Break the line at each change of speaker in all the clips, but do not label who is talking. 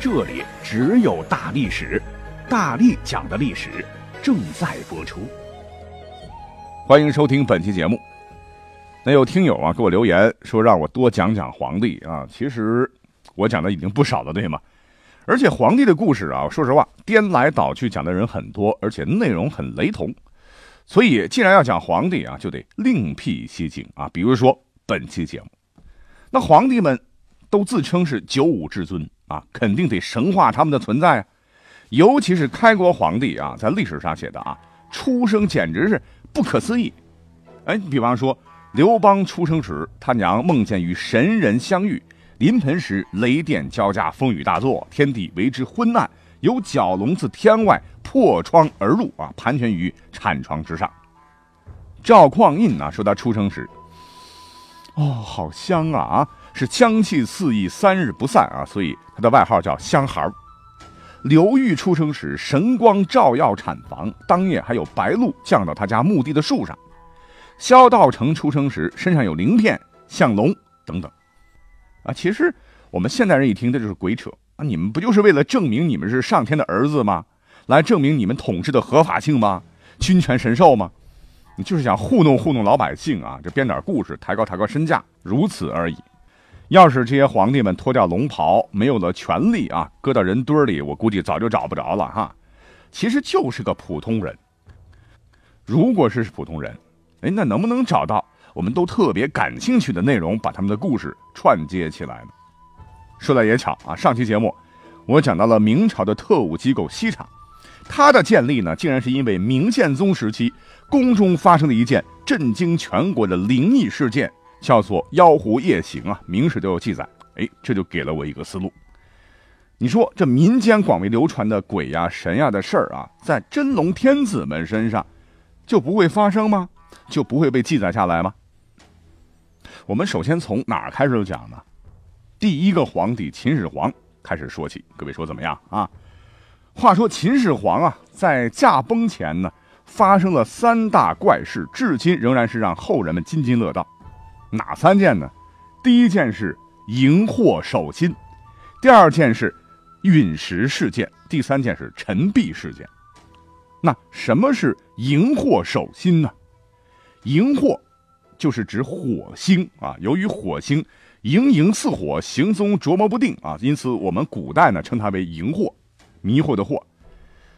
这里只有大历史，大力讲的历史正在播出。
欢迎收听本期节目。那有听友啊给我留言说让我多讲讲皇帝啊，其实我讲的已经不少了，对吗？而且皇帝的故事啊，说实话颠来倒去讲的人很多，而且内容很雷同。所以既然要讲皇帝啊，就得另辟蹊径啊。比如说本期节目，那皇帝们都自称是九五至尊。啊，肯定得神化他们的存在啊！尤其是开国皇帝啊，在历史上写的啊，出生简直是不可思议。哎，你比方说刘邦出生时，他娘梦见与神人相遇，临盆时雷电交加，风雨大作，天地为之昏暗，有蛟龙自天外破窗而入啊，盘旋于产床之上。赵匡胤呢，说他出生时，哦，好香啊啊！是香气四溢，三日不散啊，所以他的外号叫香孩儿刘裕出生时，神光照耀产房，当夜还有白露降到他家墓地的树上。萧道成出生时，身上有鳞片，像龙等等。啊，其实我们现代人一听，这就是鬼扯啊！你们不就是为了证明你们是上天的儿子吗？来证明你们统治的合法性吗？君权神授吗？你就是想糊弄糊弄老百姓啊！这编点故事，抬高抬高身价，如此而已。要是这些皇帝们脱掉龙袍，没有了权力啊，搁到人堆里，我估计早就找不着了哈。其实就是个普通人。如果是普通人，哎，那能不能找到我们都特别感兴趣的内容，把他们的故事串接起来呢？说来也巧啊，上期节目我讲到了明朝的特务机构西厂，它的建立呢，竟然是因为明宪宗时期宫中发生的一件震惊全国的灵异事件。叫做妖狐夜行啊，明史都有记载。哎，这就给了我一个思路。你说这民间广为流传的鬼呀、神呀的事儿啊，在真龙天子们身上就不会发生吗？就不会被记载下来吗？我们首先从哪儿开始讲呢？第一个皇帝秦始皇开始说起。各位说怎么样啊？话说秦始皇啊，在驾崩前呢，发生了三大怪事，至今仍然是让后人们津津乐道。哪三件呢？第一件是荧惑守心，第二件是陨石事件，第三件是陈璧事件。那什么是荧惑守心呢？荧惑就是指火星啊，由于火星荧荧似火，行踪琢磨不定啊，因此我们古代呢称它为荧惑，迷惑的惑。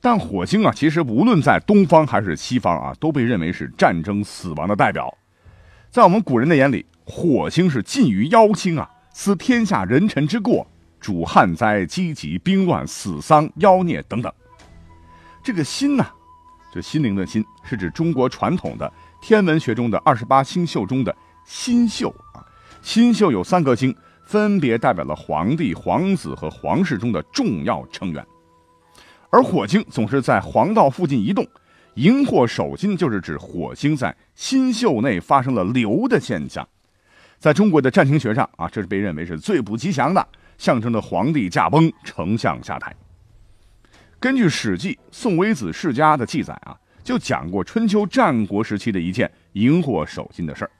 但火星啊，其实无论在东方还是西方啊，都被认为是战争死亡的代表。在我们古人的眼里，火星是近于妖星啊，思天下人臣之过，主旱灾、饥疾、兵乱、死丧、妖孽等等。这个心呢，就心灵的心，是指中国传统的天文学中的二十八星宿中的星宿啊。星宿有三颗星，分别代表了皇帝、皇子和皇室中的重要成员，而火星总是在黄道附近移动。荧惑守心就是指火星在星宿内发生了流的现象，在中国的占星学上啊，这是被认为是最不吉祥的，象征着皇帝驾崩、丞相下台。根据《史记·宋微子世家》的记载啊，就讲过春秋战国时期的一件荧惑守心的事儿。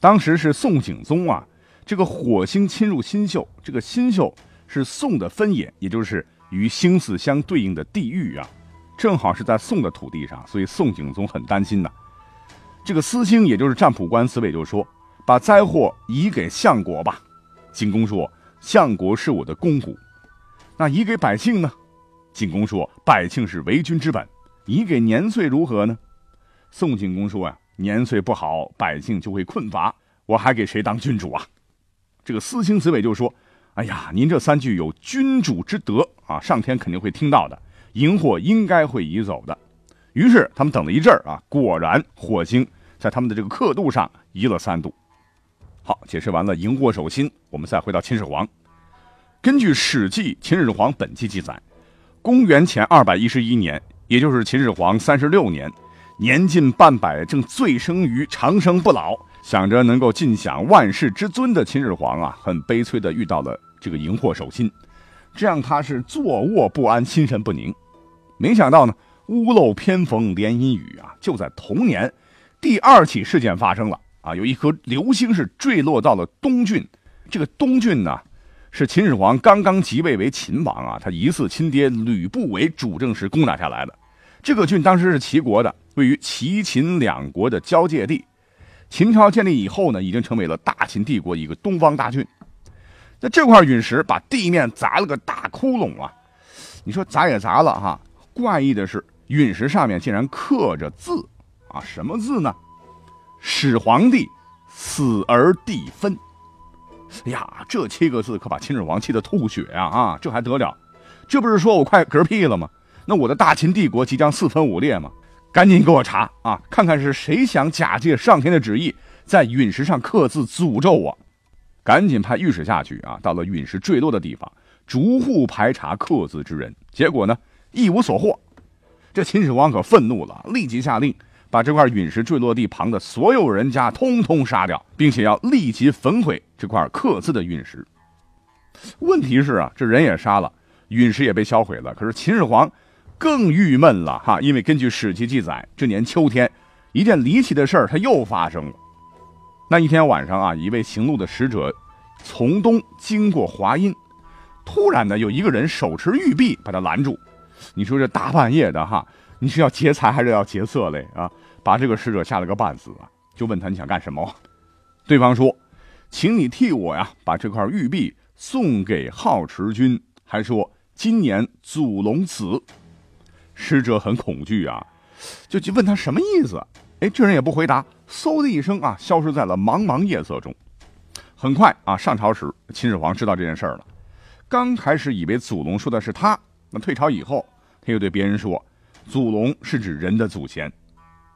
当时是宋景宗啊，这个火星侵入新宿，这个新宿是宋的分野，也就是与星宿相对应的地域啊。正好是在宋的土地上，所以宋景宗很担心呐。这个司星，也就是占卜官司伟就说：“把灾祸移给相国吧。”景公说：“相国是我的公谷。”那移给百姓呢？景公说：“百姓是为君之本。”移给年岁如何呢？宋景公说：“呀，年岁不好，百姓就会困乏，我还给谁当君主啊？”这个司星子伟就说：“哎呀，您这三句有君主之德啊，上天肯定会听到的。”荧惑应该会移走的，于是他们等了一阵儿啊，果然火星在他们的这个刻度上移了三度。好，解释完了荧惑守心，我们再回到秦始皇。根据《史记·秦始皇本纪》记载，公元前二百一十一年，也就是秦始皇三十六年，年近半百，正醉生于长生不老，想着能够尽享万世之尊的秦始皇啊，很悲催的遇到了这个荧惑守心，这让他是坐卧不安，心神不宁。没想到呢，屋漏偏逢连阴雨啊，就在同年，第二起事件发生了啊，有一颗流星是坠落到了东郡，这个东郡呢。是秦始皇刚刚即位为秦王啊，他疑似亲爹吕不韦主政时攻打下来的。这个郡当时是齐国的，位于齐秦两国的交界地。秦朝建立以后呢，已经成为了大秦帝国一个东方大郡。那这块陨石把地面砸了个大窟窿啊！你说砸也砸了哈，怪异的是陨石上面竟然刻着字啊，什么字呢？始皇帝死而地分。哎呀，这七个字可把秦始皇气得吐血啊！啊，这还得了？这不是说我快嗝屁了吗？那我的大秦帝国即将四分五裂吗？赶紧给我查啊，看看是谁想假借上天的旨意，在陨石上刻字诅咒我！赶紧派御史下去啊，到了陨石坠落的地方，逐户排查刻字之人。结果呢，一无所获。这秦始皇可愤怒了，立即下令。把这块陨石坠落地旁的所有人家通通杀掉，并且要立即焚毁这块刻字的陨石。问题是啊，这人也杀了，陨石也被销毁了。可是秦始皇更郁闷了哈，因为根据史记记载，这年秋天，一件离奇的事儿他又发生了。那一天晚上啊，一位行路的使者从东经过华阴，突然呢，有一个人手持玉璧把他拦住。你说这大半夜的哈。你是要劫财还是要劫色嘞？啊，把这个使者吓了个半死啊！就问他你想干什么？对方说，请你替我呀，把这块玉璧送给好持君，还说今年祖龙子。使者很恐惧啊，就去问他什么意思？哎，这人也不回答，嗖的一声啊，消失在了茫茫夜色中。很快啊，上朝时，秦始皇知道这件事儿了。刚开始以为祖龙说的是他，那退朝以后，他又对别人说。祖龙是指人的祖先，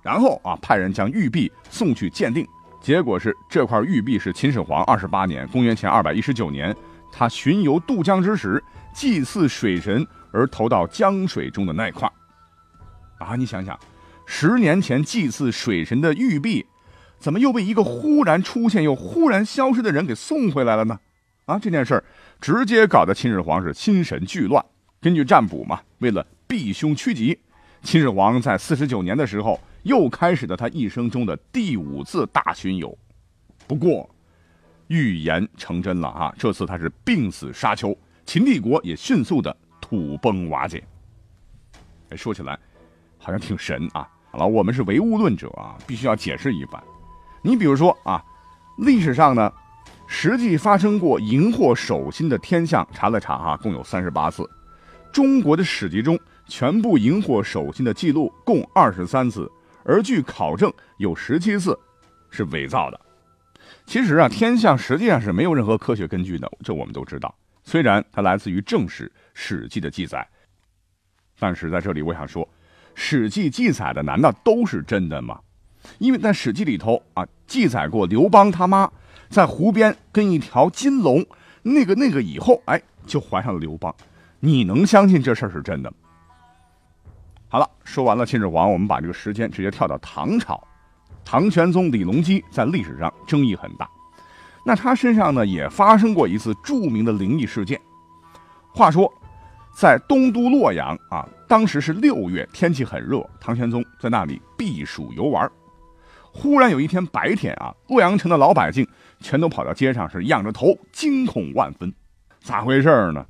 然后啊，派人将玉璧送去鉴定，结果是这块玉璧是秦始皇二十八年（公元前二百一十九年）他巡游渡江之时祭祀水神而投到江水中的那块。啊，你想想，十年前祭祀水神的玉璧，怎么又被一个忽然出现又忽然消失的人给送回来了呢？啊，这件事儿直接搞得秦始皇是心神俱乱。根据占卜嘛，为了避凶趋吉。秦始皇在四十九年的时候，又开始了他一生中的第五次大巡游。不过，预言成真了啊！这次他是病死沙丘，秦帝国也迅速的土崩瓦解。说起来好像挺神啊！好了，我们是唯物论者啊，必须要解释一番。你比如说啊，历史上呢，实际发生过荧惑守心的天象，查了查哈，共有三十八次。中国的史籍中。全部荧惑守心的记录共二十三次，而据考证有十七次是伪造的。其实啊，天象实际上是没有任何科学根据的，这我们都知道。虽然它来自于正史《史记》的记载，但是在这里我想说，《史记》记载的难道都是真的吗？因为在《史记》里头啊，记载过刘邦他妈在湖边跟一条金龙那个那个以后，哎，就怀上了刘邦。你能相信这事儿是真的？好了，说完了秦始皇，我们把这个时间直接跳到唐朝。唐玄宗李隆基在历史上争议很大，那他身上呢也发生过一次著名的灵异事件。话说，在东都洛阳啊，当时是六月，天气很热，唐玄宗在那里避暑游玩。忽然有一天白天啊，洛阳城的老百姓全都跑到街上，是仰着头，惊恐万分。咋回事儿呢？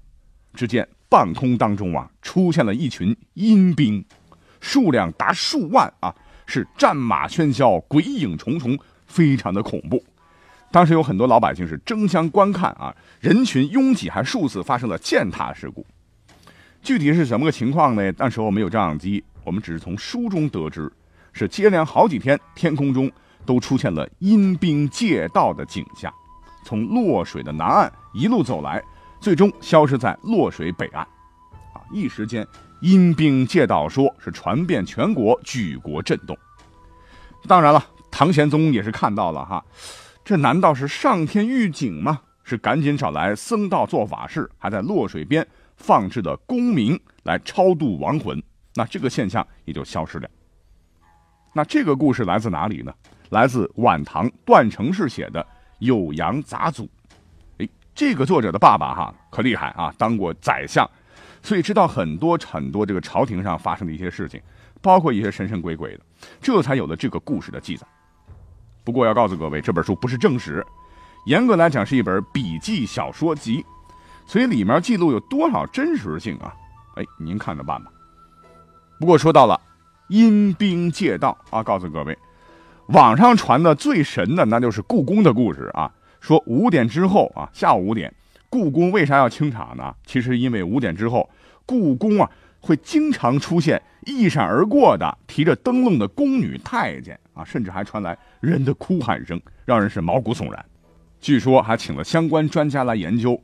只见。半空当中啊，出现了一群阴兵，数量达数万啊，是战马喧嚣，鬼影重重，非常的恐怖。当时有很多老百姓是争相观看啊，人群拥挤，还数次发生了践踏事故。具体是什么个情况呢？那时候没有照相机，我们只是从书中得知，是接连好几天，天空中都出现了阴兵借道的景象，从洛水的南岸一路走来。最终消失在洛水北岸，啊！一时间阴兵借道说是传遍全国，举国震动。当然了，唐玄宗也是看到了哈，这难道是上天预警吗？是赶紧找来僧道做法事，还在洛水边放置的功名来超度亡魂，那这个现象也就消失了。那这个故事来自哪里呢？来自晚唐段成式写的《酉阳杂俎》。这个作者的爸爸哈可厉害啊，当过宰相，所以知道很多很多这个朝廷上发生的一些事情，包括一些神神鬼鬼的，这才有了这个故事的记载。不过要告诉各位，这本书不是正史，严格来讲是一本笔记小说集，所以里面记录有多少真实性啊？哎，您看着办吧。不过说到了。阴兵借道啊！告诉各位，网上传的最神的那就是故宫的故事啊。说五点之后啊，下午五点，故宫为啥要清场呢？其实因为五点之后，故宫啊会经常出现一闪而过的提着灯笼的宫女太监啊，甚至还传来人的哭喊声，让人是毛骨悚然。据说还请了相关专家来研究，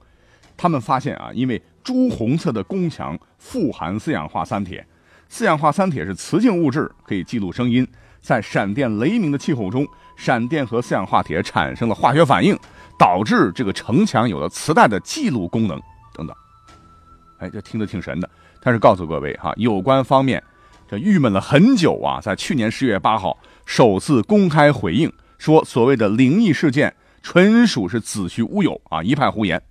他们发现啊，因为朱红色的宫墙富含四氧化三铁。四氧化三铁是磁性物质，可以记录声音。在闪电雷鸣的气候中，闪电和四氧化铁产生了化学反应，导致这个城墙有了磁带的记录功能。等等，哎，这听得挺神的。但是告诉各位哈，有关方面这郁闷了很久啊，在去年十月八号首次公开回应，说所谓的灵异事件纯属是子虚乌有啊，一派胡言。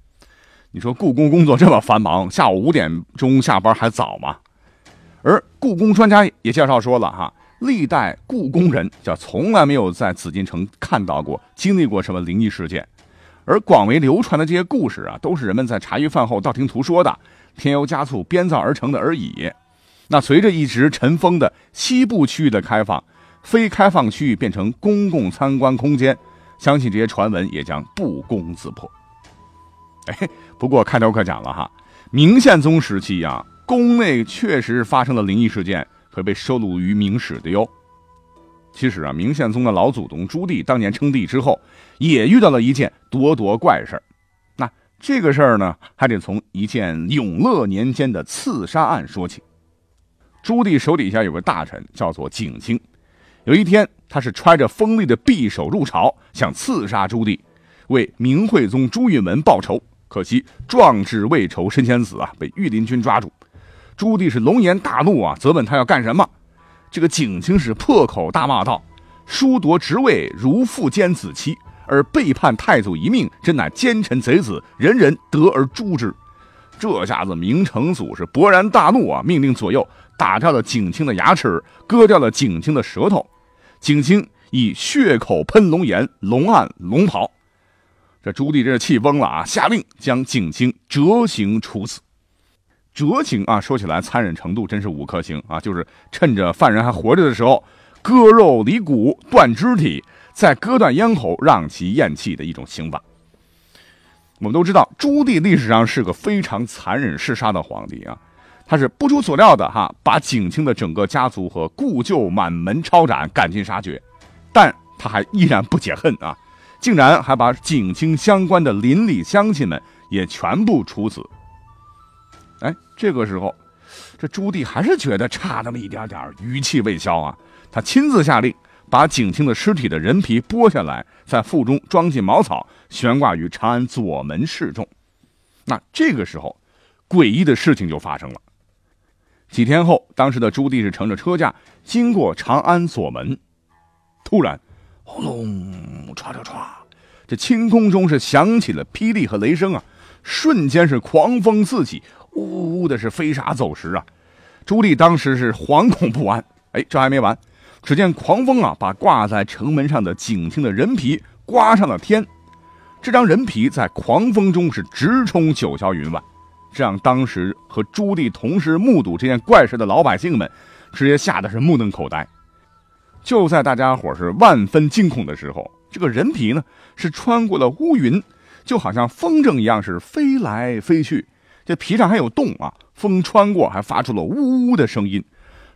你说故宫工作这么繁忙，下午五点钟下班还早吗？而故宫专家也介绍说了哈，历代故宫人叫从来没有在紫禁城看到过、经历过什么灵异事件，而广为流传的这些故事啊，都是人们在茶余饭后道听途说的，添油加醋编造而成的而已。那随着一直尘封的西部区域的开放，非开放区域变成公共参观空间，相信这些传闻也将不攻自破。哎，不过开头可讲了哈，明宪宗时期啊。宫内确实发生了灵异事件，会被收录于《明史》的哟。其实啊，明宪宗的老祖宗朱棣当年称帝之后，也遇到了一件咄咄怪事儿。那这个事儿呢，还得从一件永乐年间的刺杀案说起。朱棣手底下有个大臣叫做景清，有一天他是揣着锋利的匕首入朝，想刺杀朱棣，为明惠宗朱允炆报仇。可惜壮志未酬身先死啊，被御林军抓住。朱棣是龙颜大怒啊，责问他要干什么。这个景清是破口大骂道：“疏夺职位，如父奸子妻，而背叛太祖一命，真乃奸臣贼子，人人得而诛之。”这下子明成祖是勃然大怒啊，命令左右打掉了景清的牙齿，割掉了景清的舌头。景清以血口喷龙颜，龙案龙袍。这朱棣真是气疯了啊，下令将景清折刑处死。折刑啊，说起来残忍程度真是五颗星啊！就是趁着犯人还活着的时候，割肉离骨、断肢体，再割断咽喉，让其咽气的一种刑法。我们都知道，朱棣历史上是个非常残忍嗜杀的皇帝啊，他是不出所料的哈，把景清的整个家族和故旧满门抄斩，赶尽杀绝。但他还依然不解恨啊，竟然还把景清相关的邻里乡亲们也全部处死。哎，这个时候，这朱棣还是觉得差那么一点点，余气未消啊。他亲自下令，把景清的尸体的人皮剥下来，在腹中装进茅草，悬挂于长安左门示众。那这个时候，诡异的事情就发生了。几天后，当时的朱棣是乘着车驾经过长安左门，突然，轰隆，唰唰唰，这青空中是响起了霹雳和雷声啊！瞬间是狂风四起。呜呜的是飞沙走石啊！朱棣当时是惶恐不安。哎，这还没完，只见狂风啊，把挂在城门上的景清的人皮刮上了天。这张人皮在狂风中是直冲九霄云外，这让当时和朱棣同时目睹这件怪事的老百姓们，直接吓得是目瞪口呆。就在大家伙是万分惊恐的时候，这个人皮呢，是穿过了乌云，就好像风筝一样，是飞来飞去。这皮上还有洞啊，风穿过还发出了呜呜的声音，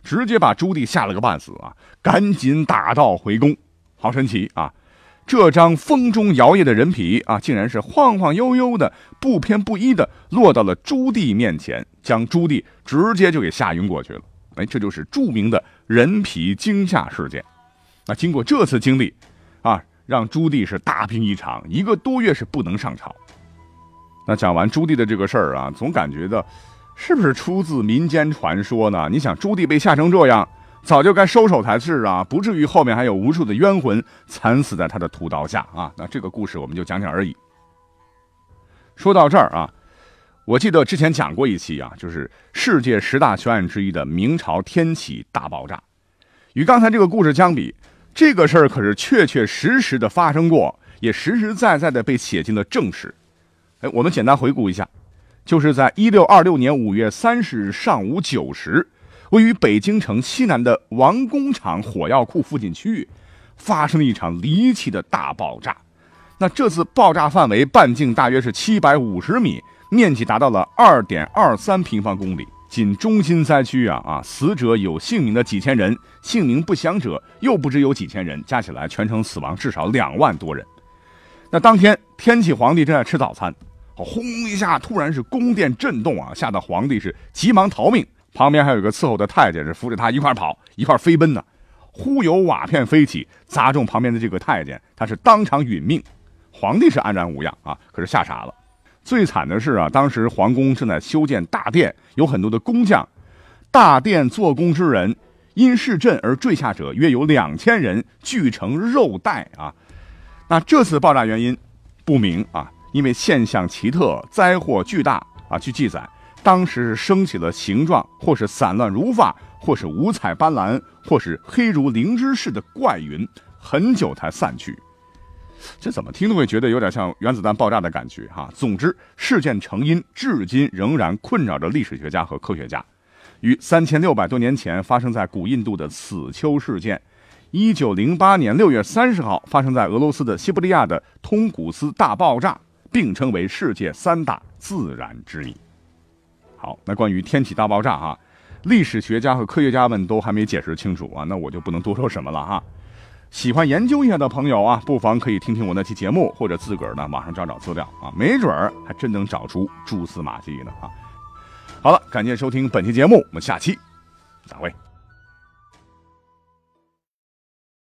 直接把朱棣吓了个半死啊！赶紧打道回宫。好神奇啊！这张风中摇曳的人皮啊，竟然是晃晃悠悠的、不偏不倚的落到了朱棣面前，将朱棣直接就给吓晕过去了。哎，这就是著名的人皮惊吓事件。那经过这次经历啊，让朱棣是大病一场，一个多月是不能上朝。那讲完朱棣的这个事儿啊，总感觉到是不是出自民间传说呢？你想朱棣被吓成这样，早就该收手才是啊，不至于后面还有无数的冤魂惨死在他的屠刀下啊。那这个故事我们就讲讲而已。说到这儿啊，我记得之前讲过一期啊，就是世界十大悬案之一的明朝天启大爆炸。与刚才这个故事相比，这个事儿可是确确实实的发生过，也实实在在的被写进了正史。哎，我们简单回顾一下。就是在一六二六年五月三十日上午九时，位于北京城西南的王工厂火药库附近区域，发生了一场离奇的大爆炸。那这次爆炸范围半径大约是七百五十米，面积达到了二点二三平方公里。仅中心灾区啊啊，死者有姓名的几千人，姓名不详者又不知有几千人，加起来全城死亡至少两万多人。那当天，天启皇帝正在吃早餐。轰一下，突然是宫殿震动啊，吓得皇帝是急忙逃命。旁边还有一个伺候的太监是扶着他一块跑，一块飞奔呢。忽有瓦片飞起，砸中旁边的这个太监，他是当场殒命。皇帝是安然无恙啊，可是吓傻了。最惨的是啊，当时皇宫正在修建大殿，有很多的工匠。大殿做工之人因势震而坠下者约有两千人，聚成肉带啊。那这次爆炸原因不明啊。因为现象奇特，灾祸巨大啊！据记载，当时是升起了形状或是散乱如发，或是五彩斑斓，或是黑如灵芝似的怪云，很久才散去。这怎么听都会觉得有点像原子弹爆炸的感觉哈。总之，事件成因至今仍然困扰着历史学家和科学家。于三千六百多年前发生在古印度的死丘事件，一九零八年六月三十号发生在俄罗斯的西伯利亚的通古斯大爆炸。并称为世界三大自然之谜。好，那关于天启大爆炸啊，历史学家和科学家们都还没解释清楚啊，那我就不能多说什么了哈。喜欢研究一下的朋友啊，不妨可以听听我那期节目，或者自个儿呢网上找找资料啊，没准儿还真能找出蛛丝马迹呢啊。好了，感谢收听本期节目，我们下期再会。